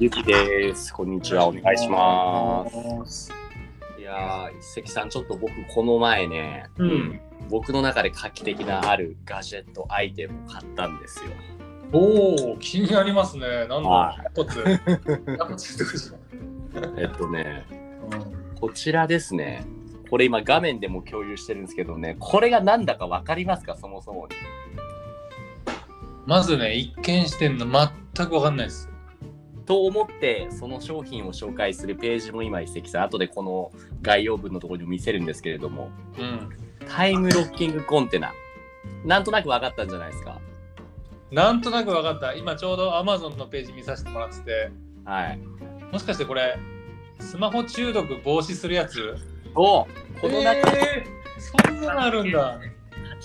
ゆきです。こんにちは。お願いします。いやー、一石さん、ちょっと僕、この前ね、うん僕の中で画期的なあるガジェットアイテムを買ったんですよ。おお、気になりますね。なんはだ、一つ。えっとね、こちらですね。これ今画面でも共有してるんですけどね、これが何だか分かりますか、そもそもに。まずね、一見してんの全くわかんないです。と思って、その商品を紹介するページも今、一石さん、後でこの概要文のところにも見せるんですけれども、うん。タイムロッキングコンテナ。なんとなく分かったんじゃないですか？なんとなくわかった。今ちょうど Amazon のページ見させてもらってて、はい。もしかしてこれ、スマホ中毒防止するやつ？おこの中、えー、そんなのあるんだ。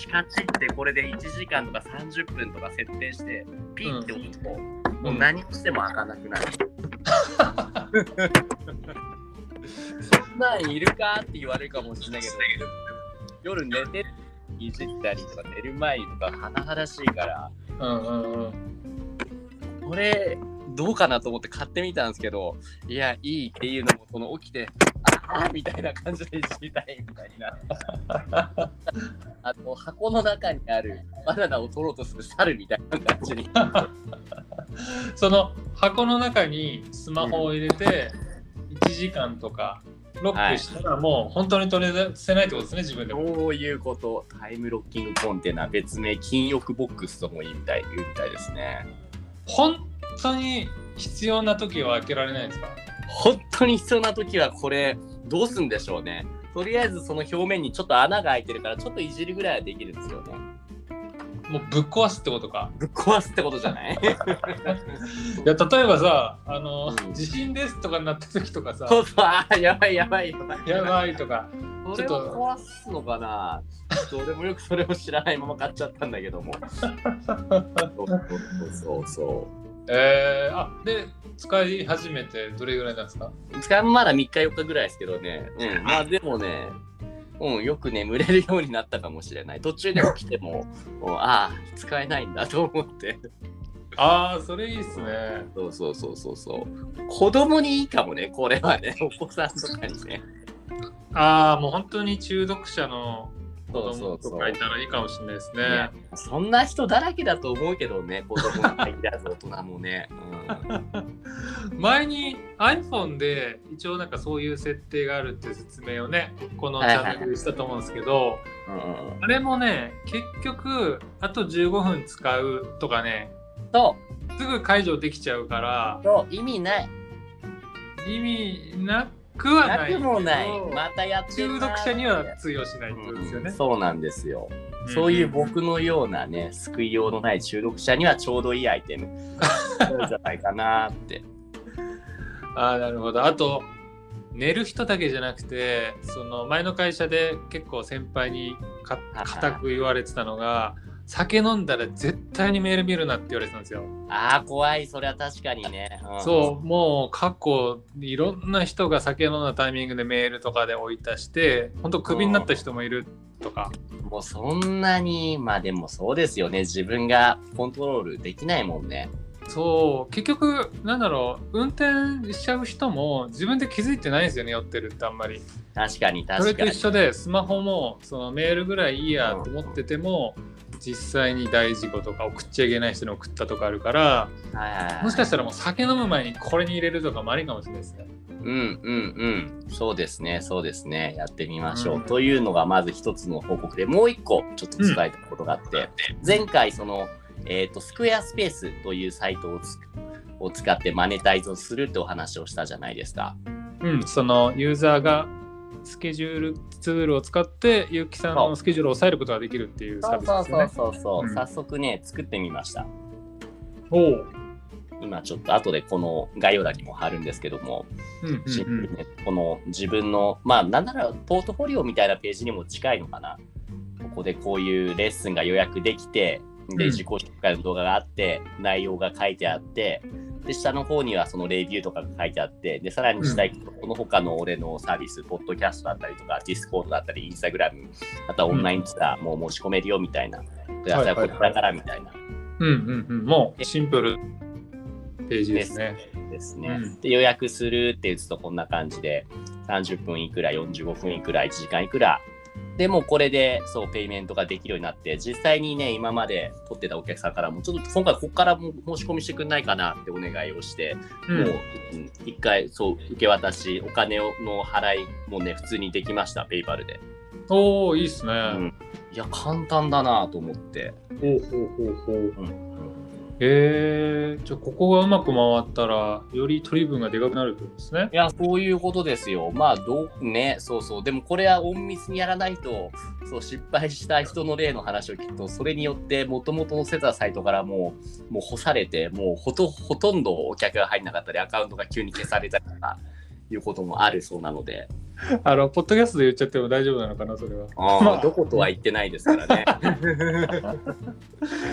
カチカチってこれで1時間とか30分とか設定して、ピッて押すと、もう何をしても開かなくなる。そんなんいるかって言われるかもしれないけど、夜寝ていじったりとか寝る前とか甚だしいから、うんうんうん。これどうかなと思って買ってみたんですけど、いや、いいっていうのも、この起きて、ああみたいな感じでいじりたいみたいな。あの箱の中にあるバナナを取ろうとする猿みたいな感じに。その箱の中にスマホを入れて、1時間とかロックしたらもう本当に取り出せないってことですね、自分でも。そういうこと、タイムロッキングコンテナ、別名、禁欲ボックスとも言うみたい言うみたいですね。本当に必要な時は開けられないんですか？本当に必要な時はこれ、どうすんでしょうね。とりあえずその表面にちょっと穴が開いてるから、ちょっといじるぐらいはできるんですよね。もうぶっ壊すってことか。ぶっ壊すってことじゃない？いや例えばさ、あの、うん地震ですとかになった時とかさ、そうそう、あーやばいやばいやばい。やばいとか、それを壊すのかな？ちょっと俺もよくそれを知らないまま買っちゃったんだけども。そうそうそうえー、あで、使い始めてどれぐらいなんですか？使うまだ3日4日ぐらいですけどね。うん。まあでもね、うん、よく眠れるようになったかもしれない。途中で起きても、うんああ、使えないんだと思って。ああ、それいいっすね。そうそうそうそうそう。子供にいいかもね、これはね。お子さんとかにね。ああ、もう本当に中毒者の子供とかいたらいいかもしれないですね。そんな人だらけだと思うけどね、子供に限らず大人もね。うん前に iPhone で一応なんかそういう設定があるっていう説明をねこのチャンネルでしたと思うんですけど、うんあれもね結局あと15分使うとかねそすぐ解除できちゃうから意味ない。意味なくはなくもない。またやってる中な毒者には通用しないってことですよねうん。そうなんですよ。んそういう僕のようなね、救いようのない中毒者にはちょうどいいアイテム。じゃないかなって。ああなるほどあと寝る人だけじゃなくてその前の会社で結構先輩にか固く言われてたのが酒飲んだら絶対にメール見るなって言われてたんですよ。ああ、怖い。それは確かにね。うんそうもう過去いろんな人が酒飲んだタイミングでメールとかで置いたして本当クビになった人もいるとかもうそんなに、まあでもそうですよね。自分がコントロールできないもんね。そう結局なんだろう運転しちゃう人も自分で気づいてないんですよね酔ってるってあんまり。確かにそれと確かに。一緒でスマホもそのメールぐらいいいやと思ってても実際に大事故とか送っちゃいけない人に送ったとかあるからもしかしたらもう酒飲む前にこれに入れるとかもありかもしれないですね。うんうんうん。そうですね、そうですね。やってみましょう。うんというのがまず一つの報告で、もう一個ちょっと伝えたことがあって、前回その、えっ、と、スクエアスペースというサイトをつを使ってマネタイズをするってお話をしたじゃないですか。うん、そのユーザーがスケジュールツールを使ってゆうきさんのスケジュールを抑えることができるっていうサービスですよね。そうそうそう、うん早速ね、作ってみました。おう今ちょっと後でこの概要欄にも貼るんですけども、うんプルにね、この自分の、まあなんならポートフォリオみたいなページにも近いのかな。ここでこういうレッスンが予約できて、で、うん自己紹介の動画があって、内容が書いてあって、で、下の方にはそのレビューとかが書いてあって、で、さらに下行くと、この他の俺のサービス、ポッドキャストだったりとか、 Discord だったり、 Instagram、あとはオンラインツアーも申し込めるよみたいな、で、はい朝これからみたいな。うんうんうん、もうシンプルページですね。ですね。うんで予約するって打つとこんな感じで30分いくら45分いくら1時間いくらでもうこれでそうペイメントができるようになって実際にね今まで取ってたお客さんからもちょっと今回ここからも申し込みしてくんないかなってお願いをして、うん。もううん一回そう受け渡しお金をの払いもね普通にできましたペイパルで、おおいいっすね。うん。いや簡単だなと思って、ほうほうほうほう。うんへえじゃあここがうまく回ったらより取り分がでかくなるってことですねい。や、そういうことですよ。まあ、どう、ね、そうそう。でも、これは隠密にやらないと、そう、失敗した人の例の話を聞くと、それによって、もともと載せたサイトからもう、もう干されて、もうほと、ほとんどお客が入んなかったり、アカウントが急に消されたりとか、いうこともあるそうなので、あのポッドキャストで言っちゃっても大丈夫なのかなそれは。あ まあーどことは言ってないですからね。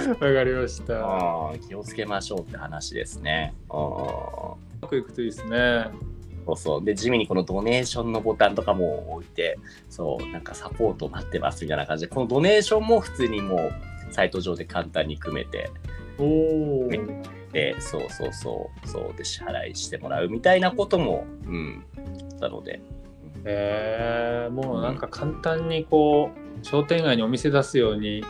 わかりました。気をつけましょうって話ですね。あーまくいくといいですね。そうそう。で、地味にこのドネーションのボタンとかも置いて、そう、なんかサポート待ってますみたいな感じで、このドネーションも普通にもう、サイト上で簡単に組めて、おお。で、そうそうそう、そうで支払いしてもらうみたいなことも、うん、なので、へえもうなんか簡単にこう商店街にお店出すように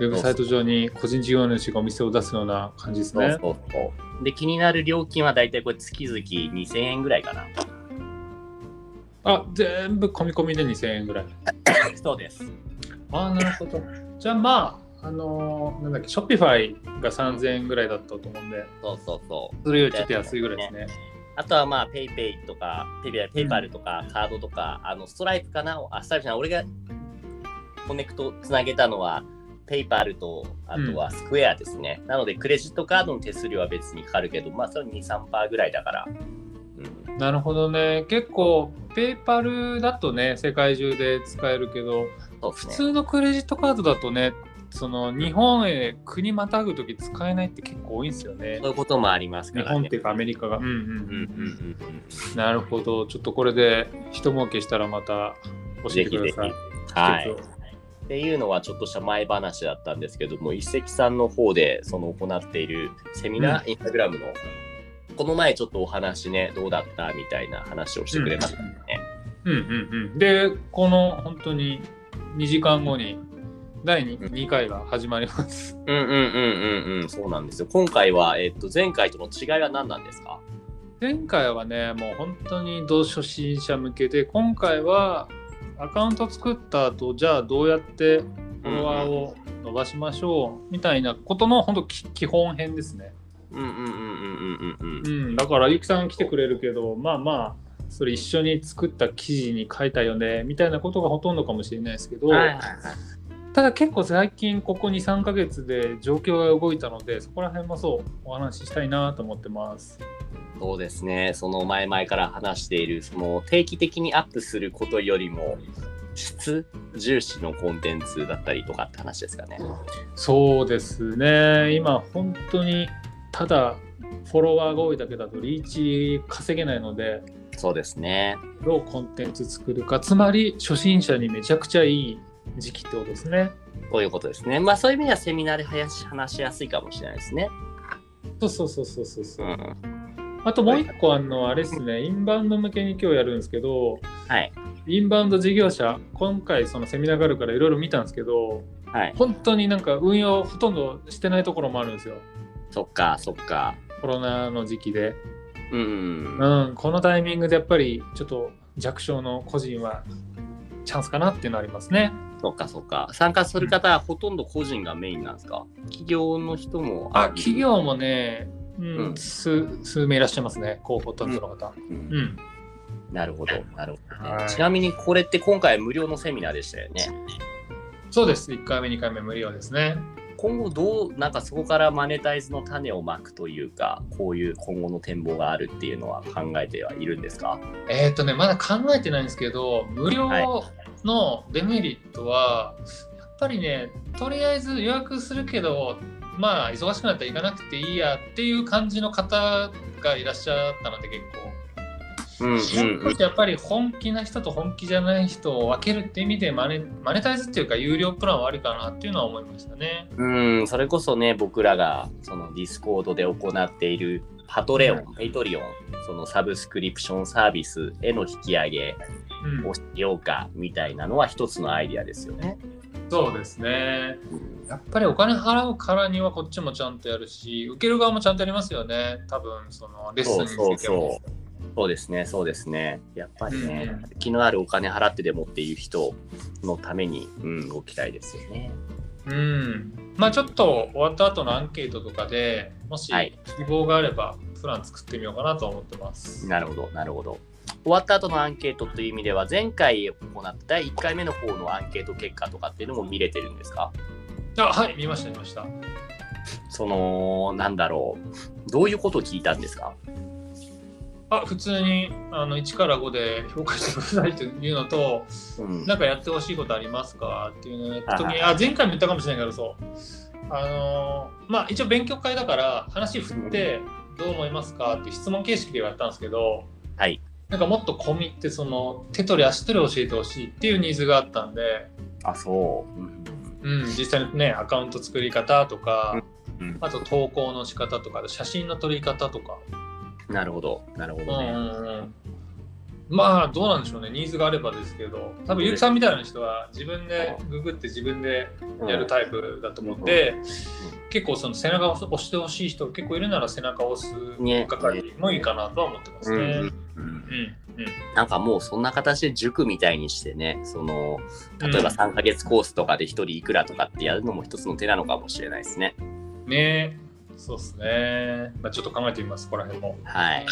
ウェブサイト上に個人事業主がお店を出すような感じですね。そうそう。で、気になる料金はだいたいこれ月々2000円ぐらいかな。あ全部込み込みで2000円ぐらい。そうです。ああなるほど。じゃあまああのーなんだっけ Shopify が3000円ぐらいだったと思うんでそうそうそう。それよりちょっと安いぐらいですね。あとはまあ、 PayPayとか、 PayPay PayPal とか、カードとか、あの、ストライプかな？あ、ストライプじゃない、俺がコネクトつなげたのは、 PayPalと、あとは Square ですね。なので、クレジットカードの手数料は別にかかるけど、まあ、それ2、3%ぐらいだから。うん、なるほどね結構 PayPalだとね世界中で使えるけどね。通のクレジットカードだとねその日本へ国またぐ時使えないって結構多いんですよね。そういうこともありますからね。日本って。いうかアメリカが。うんうんうんうんうん。なるほど。ちょっとこれで一儲けしたらまた教えてください。ぜひぜひ。はい。っていうのはちょっとした前話だったんですけども、一石さんの方でその行っているセミナー、インスタグラムの、この前ちょっとお話ね、どうだったみたいな話をしてくれましたね。うんうんうん。でこの本当に2時間後に第 2, 2回が始まりますうんうんうんうんうん、そうなんですよ。今回は、えっと、前回との違いは何なんですか？前回はねもう本当に同初心者向けで今回はアカウント作った後じゃあどうやってフォロワーを伸ばしましょうみたいなことの本当き基本編ですね、うんうんうんうんうんうんうん。うん、だからゆきさん来てくれるけどまあまあそれ一緒に作った記事に書いたよねみたいなことがほとんどかもしれないですけど、はいはいはい。ただ結構最近ここ23ヶ月で状況が動いたのでそこら辺もそうお話ししたいなと思ってます。そうですね。その前々から話している、その定期的にアップすることよりも、質重視のコンテンツだったりとかって話ですかね。そうですね今本当にただフォロワーが多いだけだとリーチ稼げないのでそうですね。どうコンテンツ作るかつまり初心者にめちゃくちゃいい時期ってことですね。そういうことですね。まあそういう意味ではセミナーで話し話しやすいかもしれないですね。そうそうそうそうそうそうう。ん。あともう一個あのあれですねインバウンド向けに今日やるんですけどはい。インバウンド事業者今回そのセミナーがあるからいろいろ見たんですけどはい。本当になんか運用ほとんどしてないところもあるんですよそっか、そっか。コロナの時期で、うんうん。うん、このタイミングでやっぱりちょっと弱小の個人はチャンスかなっていうのはありますねそっか、そっか。参加する方はほとんど個人がメインなんですか？企業の人もあ企業もね、うんうん。数数名いらっしゃいますね広報担当の方。うん。うん、なるほど、なるほどね、はい。ちなみにこれって今回無料のセミナーでしたよね？そうです。1回目2回目無料ですね。今後どう、なんかそこからマネタイズの種をまくというか、こういう今後の展望があるっていうのは考えてはいるんですか？えっ、とねまだ考えてないんですけど無料のデメリットは、やっぱりねとりあえず予約するけどまあ忙しくなったら行かなくていいやっていう感じの方がいらっしゃったので結構。うんうんうん。やっぱり本気な人と本気じゃない人を分けるって意味でマネマネタイズっていうか有料プランはありかなっていうのは思いましたね。うん、それこそね、僕らがその Discord で行っている Patreon、Patreon、そのサブスクリプションサービスへの引き上げうんをしようかみたいなのは一つのアイディアですよね。そうですね。うんやっぱりお金払うからにはこっちもちゃんとやるし、受ける側もちゃんとやりますよね。多分そのレッスンにつそういても。そうそうですね、そうですね。やっぱりね、うん気のあるお金払ってでもっていう人のために、うん、動きたいですよね。うん。まあちょっと終わった後のアンケートとかでもしはい希望があればプラン作ってみようかなと思ってます。なるほど、なるほど。終わった後のアンケートという意味では、前回行った第1回目の方のアンケート結果とかっていうのも見れてるんですか？あはい、見ました、見ました。その、なんだろう。どういうことを聞いたんですか？あ普通にあの1から5で評価してくださいというのと、うん。なんかやってほしいことありますか？っていうのをやった時に、ああ前回も言ったかもしれないけど、そう。あのーまあ一応勉強会だから話振ってどう思いますか？って質問形式でやったんですけど、はい。なんかもっと込みってその手取り足取り教えてほしいっていうニーズがあったんで、あ、そう。うんうん、実際にねアカウント作り方とか、うんあと投稿の仕方とか写真の撮り方とか、なるほど、なるほうんどね。まあどうなんでしょうね。ニーズがあればですけど。多分ゆうきさんみたいな人は自分でググって自分でやるタイプだと思って、結構その背中を押してほしい人結構いるなら背中を押すね。係もいいかなとは思ってますね。うんうんうん。うんうん。なんかもうそんな形で塾みたいにしてね、その、例えばうん。3ヶ月コースとかで1人いくらとかってやるのも一つの手なのかもしれないですね。ねそうですね。まあ、ちょっと考えてみます、ここら辺も。はい。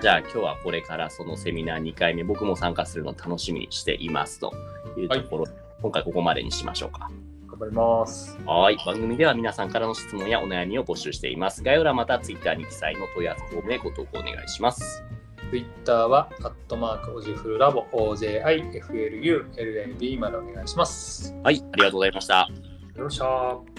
じゃあ今日はこれからそのセミナー2回目、僕も参加するのを楽しみにしていますというところ、今回ここまでにしましょうか。頑張ります。はい。番組では皆さんからの質問やお悩みを募集しています。概要欄また Twitter に記載の問い合わせフォームへご投稿お願いします。Twitter は、アットマーク、オジフルラボ、OJIFLULAB までお願いします。はい。ありがとうございました。よっしゃー。